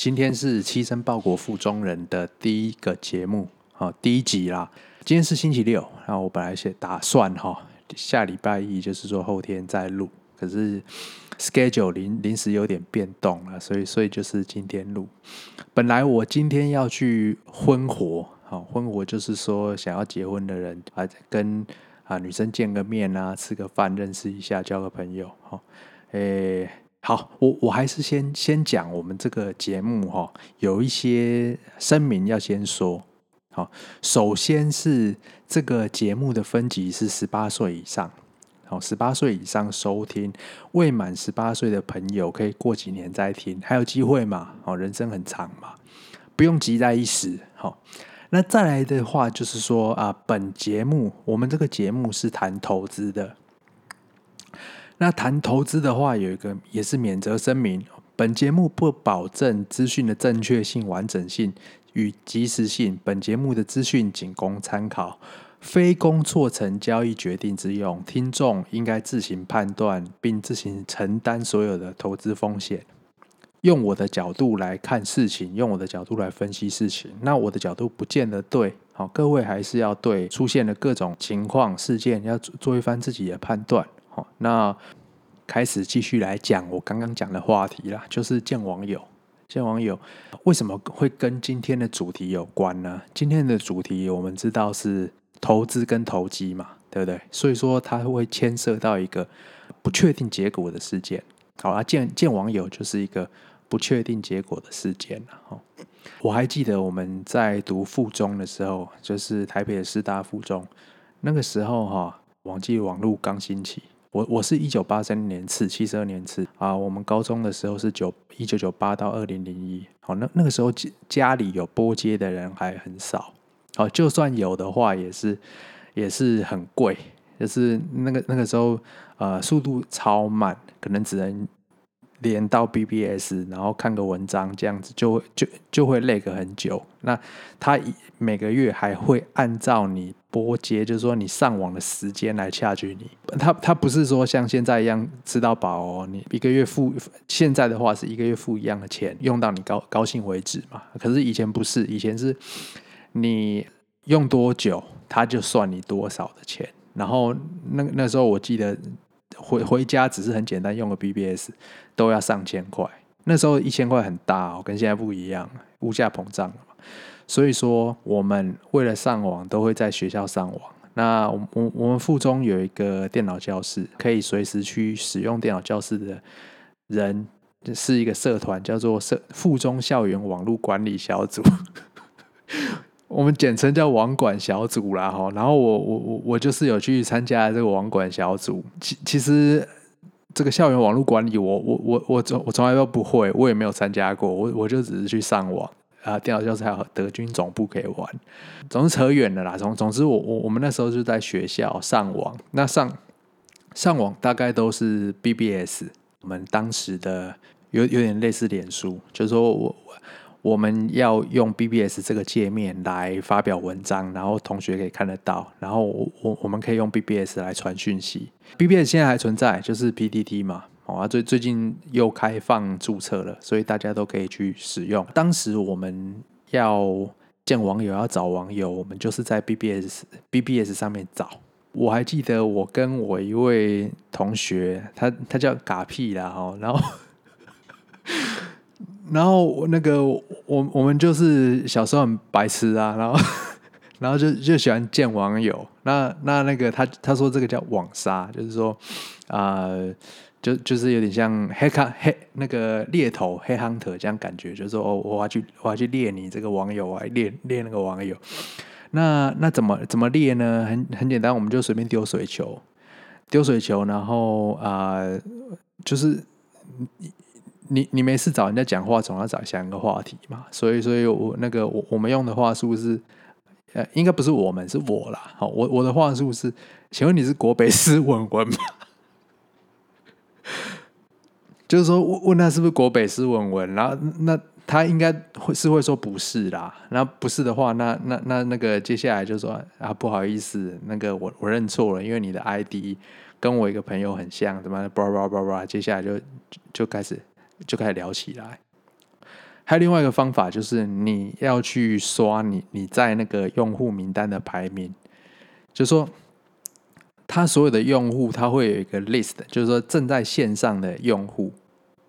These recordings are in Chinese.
今天是亲身报国附中人的第一个节目，好，第一集啦。今天是星期六，那我本来是打算哈，下礼拜一就是说后天再录，可是 schedule 临临时有点变动了，所以所以就是今天录。本来我今天要去婚活，好，婚活就是说想要结婚的人啊，跟啊女生见个面啊，吃个饭，认识一下，交个朋友，好，诶。好，我我还是先先讲我们这个节目哈，有一些声明要先说。好，首先是这个节目的分级是十八岁以上，好，十八岁以上收听，未满十八岁的朋友可以过几年再听，还有机会嘛？好，人生很长嘛，不用急在一时。好，那再来的话就是说啊，本节目我们这个节目是谈投资的。那谈投资的话，有一个也是免责声明：本节目不保证资讯的正确性、完整性与及时性。本节目的资讯仅供参考，非供做成交易决定之用。听众应该自行判断，并自行承担所有的投资风险。用我的角度来看事情，用我的角度来分析事情。那我的角度不见得对，好，各位还是要对出现的各种情况事件，要做一番自己的判断。好，那开始继续来讲我刚刚讲的话题啦，就是见网友。见网友为什么会跟今天的主题有关呢？今天的主题我们知道是投资跟投机嘛，对不对？所以说它会牵涉到一个不确定结果的事件。好啊，见见网友就是一个不确定结果的事件了。我还记得我们在读附中的时候，就是台北的师大附中，那个时候哈。网际网路刚兴起，我我是一九八三年次，七十二年次啊。我们高中的时候是九一九九八到二零零一，好，那那个时候家里有波接的人还很少，好，就算有的话也是也是很贵，就是那个那个时候呃速度超慢，可能只能。连到 BBS，然后看个文章，这样子就就就会累个很久。那他每个月还会按照你拨接，就是说你上网的时间来掐取你。他他不是说像现在一样吃到饱哦，你一个月付，现在的话是一个月付一样的钱，用到你高高兴为止嘛。可是以前不是，以前是你用多久，他就算你多少的钱。然后那那时候我记得。回回家只是很简单，用个 BBS 都要上千块。那时候一千块很大哦，跟现在不一样，物价膨胀了嘛。所以说，我们为了上网，都会在学校上网。那我我我们附中有一个电脑教室，可以随时去使用电脑教室的人，是一个社团，叫做社附中校园网络管理小组。我们简称叫网管小组啦，哈，然后我我我我就是有去参加这个网管小组。其其实这个校园网络管理我，我我我我从我从来都不会，我也没有参加过，我我就只是去上网啊，电脑教室还有德军总部可以玩。总是扯远了啦，总总之我我我们那时候就在学校上网，那上上网大概都是 BBS，我们当时的有有点类似脸书，就是说我。我们要用 BBS 这个界面来发表文章，然后同学可以看得到，然后我我我们可以用 BBS 来传讯息。BBS 现在还存在，就是 PTT 嘛，哦，最最近又开放注册了，所以大家都可以去使用。当时我们要见网友，要找网友，我们就是在 BBS BBS 上面找。我还记得我跟我一位同学，他他叫嘎屁啦，哈，然后。然后那个我我们就是小时候很白痴啊，然后 然后就就喜欢见网友。那那那个他他说这个叫网杀，就是说啊、就就是有点像黑卡黑那个猎头黑 hunter 这样感觉，就是说哦，我要去我要去猎你这个网友啊，猎猎那个网友。那那怎么怎么猎呢？很很简单，我们就随便丢水球，丢水球，然后啊、就是。你你没事找人家讲话，总要找下一个话题嘛。所以，所以我那个我我们用的话术是，呃，应该不是我们，是我啦。好，我我的话术是，请问你是国北师文文吗？就是说问问他是不是国北师文文，然后那他应该会是会说不是啦。那不是的话，那那那那个接下来就说啊，不好意思，那个我我认错了，因为你的 ID 跟我一个朋友很像，怎么？叭叭叭叭，接下来就就开始。就开始聊起来，还有另外一个方法，就是你要去刷你你在那个用户名单的排名，就是说他所有的用户，他会有一个 list，就是说正在线上的用户，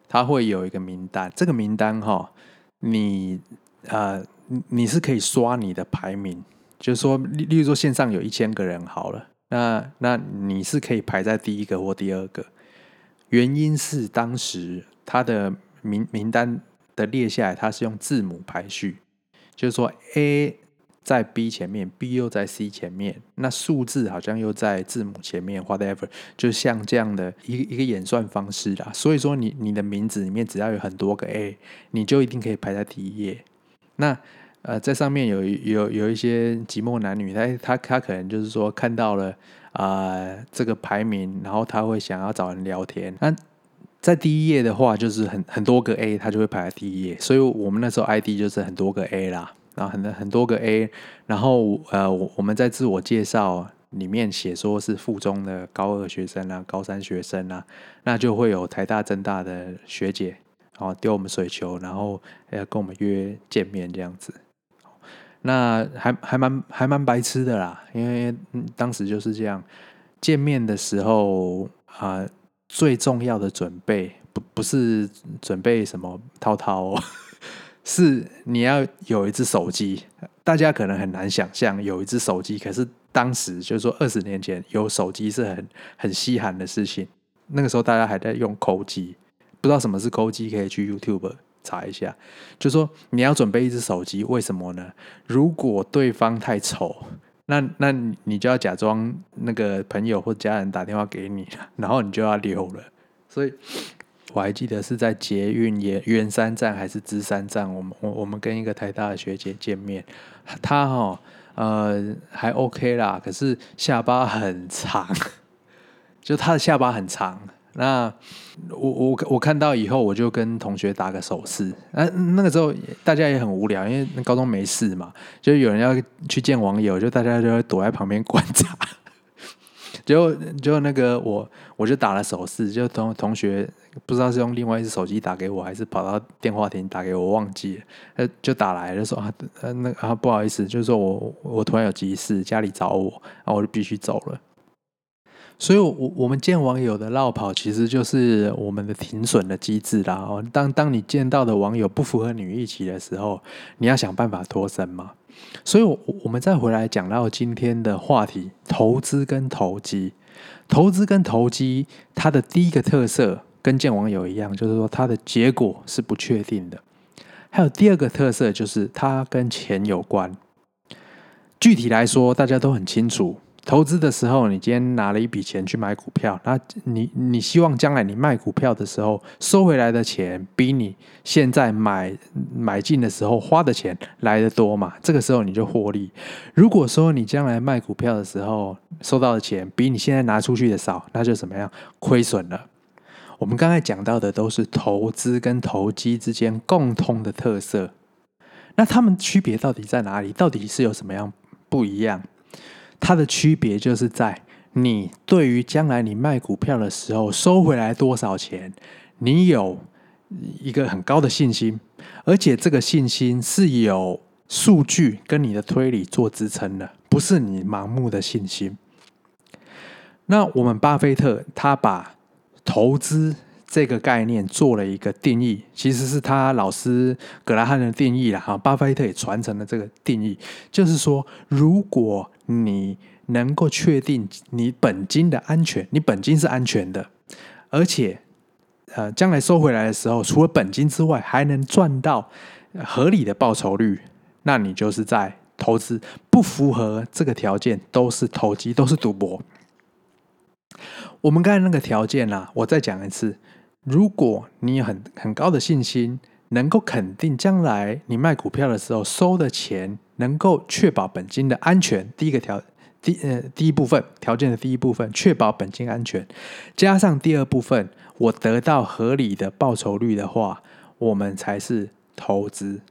他会有一个名单。这个名单哈，你呃你是可以刷你的排名，就是说，例例如说线上有一千个人好了，那那你是可以排在第一个或第二个。原因是当时他的名名单。的列下来，它是用字母排序，就是说 A 在 B 前面，B 又在 C 前面，那数字好像又在字母前面，whatever，就像这样的一个一个演算方式啦。所以说，你你的名字里面只要有很多个 A，你就一定可以排在第一页。那呃，在上面有有有一些寂寞男女，他他他可能就是说看到了啊、呃、这个排名，然后他会想要找人聊天。那在第一页的话，就是很很多个 A，他就会排在第一页。所以我们那时候 ID 就是很多个 A 啦，然后很很多个 A，然后呃，我们在自我介绍里面写说是附中的高二学生啊，高三学生啊，那就会有台大、政大的学姐，然后丢我们水球，然后要跟我们约见面这样子。那还还蛮还蛮白痴的啦，因为当时就是这样，见面的时候啊。最重要的准备不不是准备什么套套哦，是你要有一只手机。大家可能很难想象有一只手机，可是当时就是说二十年前有手机是很很稀罕的事情。那个时候大家还在用抠机，不知道什么是抠机，可以去 YouTube 查一下。就说你要准备一只手机，为什么呢？如果对方太丑。那那你就要假装那个朋友或家人打电话给你，然后你就要留了。所以我还记得是在捷运也圆山站还是芝山站，我们我我们跟一个台大的学姐见面，她哈呃还 OK 啦，可是下巴很长，就她的下巴很长。那我我我看到以后，我就跟同学打个手势。那那个时候大家也很无聊，因为高中没事嘛，就有人要去见网友，就大家就会躲在旁边观察。就就那个我我就打了手势，就同同学不知道是用另外一只手机打给我，还是跑到电话亭打给我，忘记了。呃，就打来就说啊，那啊不好意思，就是说我我突然有急事，家里找我，然后我就必须走了。所以，我我们见网友的落跑，其实就是我们的停损的机制啦。哦，当当你见到的网友不符合你预期的时候，你要想办法脱身嘛。所以，我我们再回来讲到今天的话题：投资跟投机。投资跟投机，它的第一个特色跟见网友一样，就是说它的结果是不确定的。还有第二个特色，就是它跟钱有关。具体来说，大家都很清楚。投资的时候，你今天拿了一笔钱去买股票，那你你希望将来你卖股票的时候收回来的钱比你现在买买进的时候花的钱来得多嘛？这个时候你就获利。如果说你将来卖股票的时候收到的钱比你现在拿出去的少，那就怎么样？亏损了。我们刚才讲到的都是投资跟投机之间共通的特色，那它们区别到底在哪里？到底是有什么样不一样？它的区别就是在你对于将来你卖股票的时候收回来多少钱，你有一个很高的信心，而且这个信心是有数据跟你的推理做支撑的，不是你盲目的信心。那我们巴菲特他把投资这个概念做了一个定义，其实是他老师格拉汉的定义了哈，巴菲特也传承了这个定义，就是说如果你能够确定你本金的安全，你本金是安全的，而且，呃，将来收回来的时候，除了本金之外，还能赚到合理的报酬率，那你就是在投资。不符合这个条件，都是投机，都是赌博。我们刚才那个条件啊，我再讲一次：如果你有很很高的信心，能够肯定将来你卖股票的时候收的钱。能够确保本金的安全，第一个条第呃第一部分条件的第一部分，确保本金安全，加上第二部分，我得到合理的报酬率的话，我们才是投资。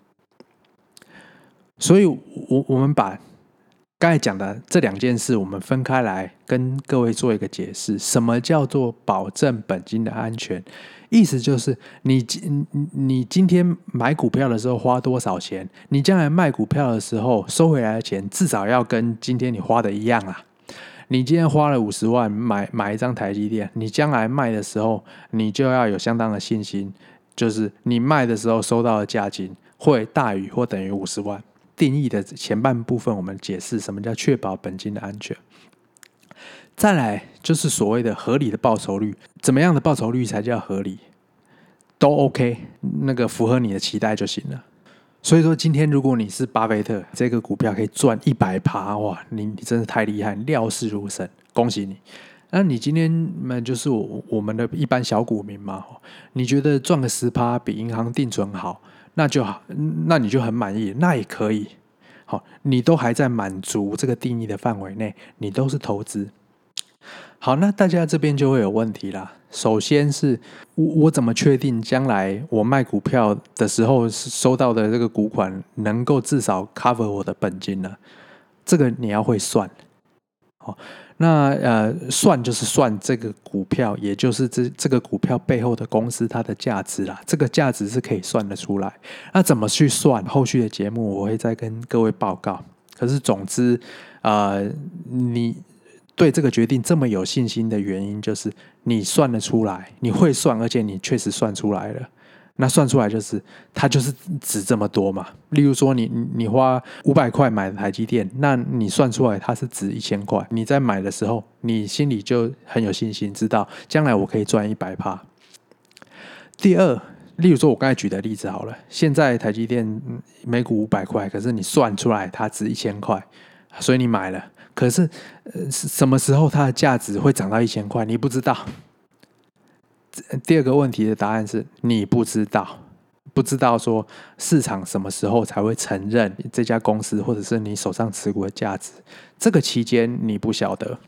所以，我我们把刚才讲的这两件事，我们分开来跟各位做一个解释。什么叫做保证本金的安全？意思就是你今你今天买股票的时候花多少钱，你将来卖股票的时候收回来的钱，至少要跟今天你花的一样啦。你今天花了五十万买买一张台积电，你将来卖的时候，你就要有相当的信心，就是你卖的时候收到的价金会大于或等于五十万。定义的前半部分，我们解释什么叫确保本金的安全。再来就是所谓的合理的报酬率，怎么样的报酬率才叫合理？都 OK，那个符合你的期待就行了。所以说，今天如果你是巴菲特，这个股票可以赚一百趴，哇，你你真的太厉害，料事如神，恭喜你。那你今天那就是我我们的一般小股民嘛，你觉得赚个十趴比银行定存好，那就好，那你就很满意，那也可以。好，你都还在满足这个定义的范围内，你都是投资。好，那大家这边就会有问题啦。首先是我我怎么确定将来我卖股票的时候收到的这个股款能够至少 cover 我的本金呢？这个你要会算。好，那呃算就是算这个股票，也就是这这个股票背后的公司它的价值啦。这个价值是可以算得出来。那怎么去算？后续的节目我会再跟各位报告。可是总之，呃，你。对这个决定这么有信心的原因，就是你算得出来，你会算，而且你确实算出来了。那算出来就是它就是值这么多嘛。例如说你，你你花五百块买台积电，那你算出来它是值一千块。你在买的时候，你心里就很有信心，知道将来我可以赚一百趴。第二，例如说我刚才举的例子好了，现在台积电每股五百块，可是你算出来它值一千块，所以你买了。可是，呃，什么时候它的价值会涨到一千块？你不知道。第二个问题的答案是你不知道，不知道说市场什么时候才会承认这家公司或者是你手上持股的价值。这个期间你不晓得，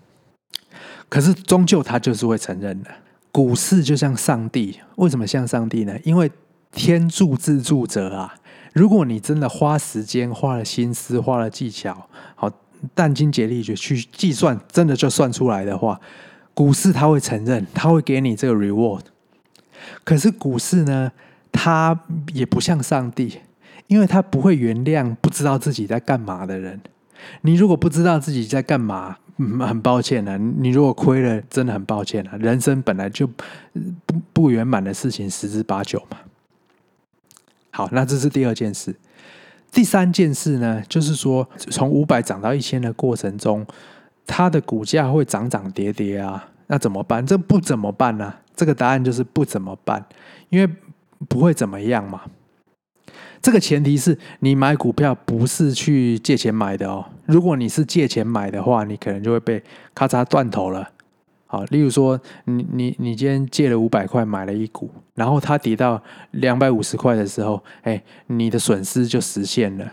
可是终究它就是会承认的。股市就像上帝，为什么像上帝呢？因为天助自助者啊！如果你真的花时间、花了心思、花了技巧，好。殚精竭力去计算，真的就算出来的话，股市它会承认，它会给你这个 reward。可是股市呢，它也不像上帝，因为它不会原谅不知道自己在干嘛的人。你如果不知道自己在干嘛，很抱歉啊，你如果亏了，真的很抱歉啊。人生本来就不不圆满的事情十之八九嘛。好，那这是第二件事。第三件事呢，就是说从五百涨到一千的过程中，它的股价会涨涨跌跌啊，那怎么办？这不怎么办呢？这个答案就是不怎么办，因为不会怎么样嘛。这个前提是你买股票不是去借钱买的哦。如果你是借钱买的话，你可能就会被咔嚓断头了。好，例如说，你你你今天借了五百块买了一股，然后它跌到两百五十块的时候，哎，你的损失就实现了。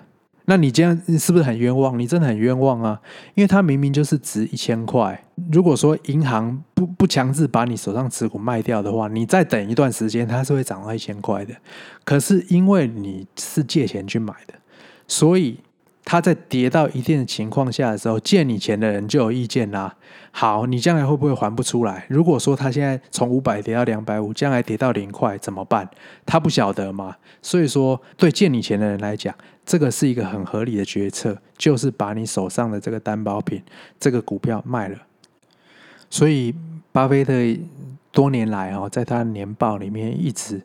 那你这样是不是很冤枉？你真的很冤枉啊！因为它明明就是值一千块。如果说银行不不强制把你手上持股卖掉的话，你再等一段时间，它是会涨到一千块的。可是因为你是借钱去买的，所以。他在跌到一定的情况下的时候，借你钱的人就有意见啦。好，你将来会不会还不出来？如果说他现在从五百跌到两百五，将来跌到零块怎么办？他不晓得嘛。所以说，对借你钱的人来讲，这个是一个很合理的决策，就是把你手上的这个担保品，这个股票卖了。所以，巴菲特多年来哦，在他年报里面一直。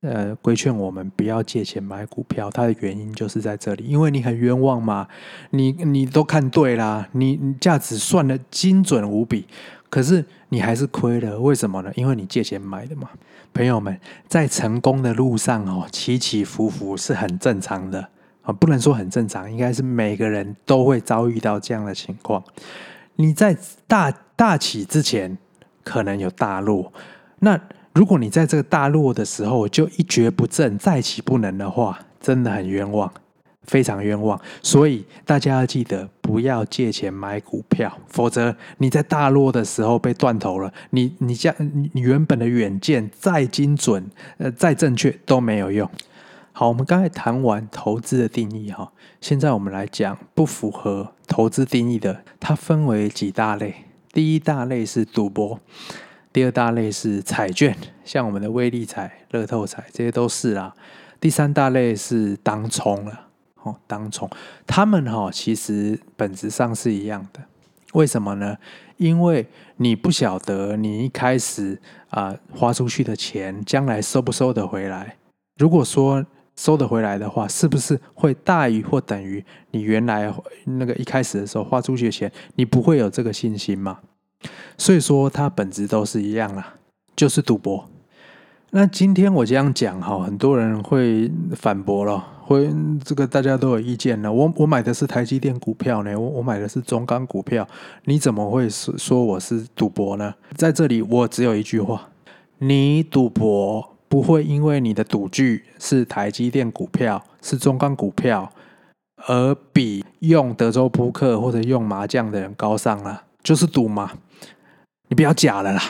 呃，规劝我们不要借钱买股票，它的原因就是在这里，因为你很冤枉嘛，你你都看对啦，你你价值算得精准无比，可是你还是亏了，为什么呢？因为你借钱买的嘛。朋友们，在成功的路上哦，起起伏伏是很正常的啊，不能说很正常，应该是每个人都会遭遇到这样的情况。你在大大起之前，可能有大落，那。如果你在这个大落的时候就一蹶不振、再起不能的话，真的很冤枉，非常冤枉。所以大家要记得，不要借钱买股票，否则你在大落的时候被断头了，你 你将你原本的远见再精准、呃再正确都没有用。好，我们刚才谈完投资的定义哈，现在我们来讲不符合投资定义的，它分为几大类。第一大类是赌博，第二大类是彩券，像我们的威力彩、乐透彩这些都是啦。第三大类是当冲了，哦，当冲，他们哈其实本质上是一样的。为什么呢？因为你不晓得你一开始啊、花出去的钱，将来收不收得回来。如果说收得回来的话，是不是会大于或等于你原来那个一开始的时候花出去的钱？你不会有这个信心嘛？所以说，它本质都是一样啦，就是赌博。那今天我这样讲哈，很多人会反驳了，会这个大家都有意见了。我我买的是台积电股票呢，我我买的是中钢股票，你怎么会说说我是赌博呢？在这里，我只有一句话：你赌博不会因为你的赌具是台积电股票、是中钢股票，而比用德州扑克或者用麻将的人高尚了，就是赌嘛。你不要假了啦。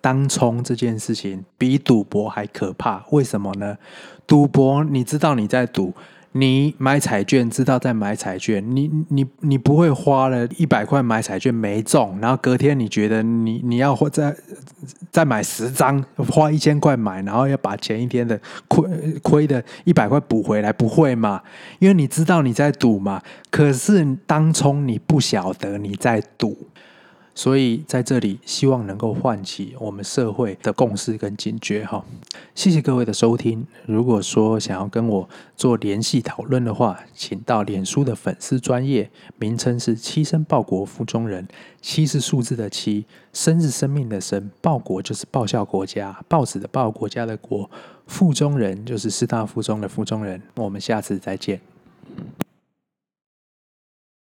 当冲这件事情比赌博还可怕，为什么呢？赌博你知道你在赌，你买彩券知道在买彩券，你你你不会花了一百块买彩券没中，然后隔天你觉得你你要再再买十张，花一千块买，然后要把前一天的亏亏的一百块补回来，不会嘛？因为你知道你在赌嘛。可是当冲你不晓得你在赌。所以在这里，希望能够唤起我们社会的共识跟警觉哈。谢谢各位的收听。如果说想要跟我做联系讨论的话，请到脸书的粉丝专业，名称是七生报国附中人。七是数字的七，生是生命的生，报国就是报效国家，报纸的报，国家的国，附中人就是师大附中的附中人。我们下次再见。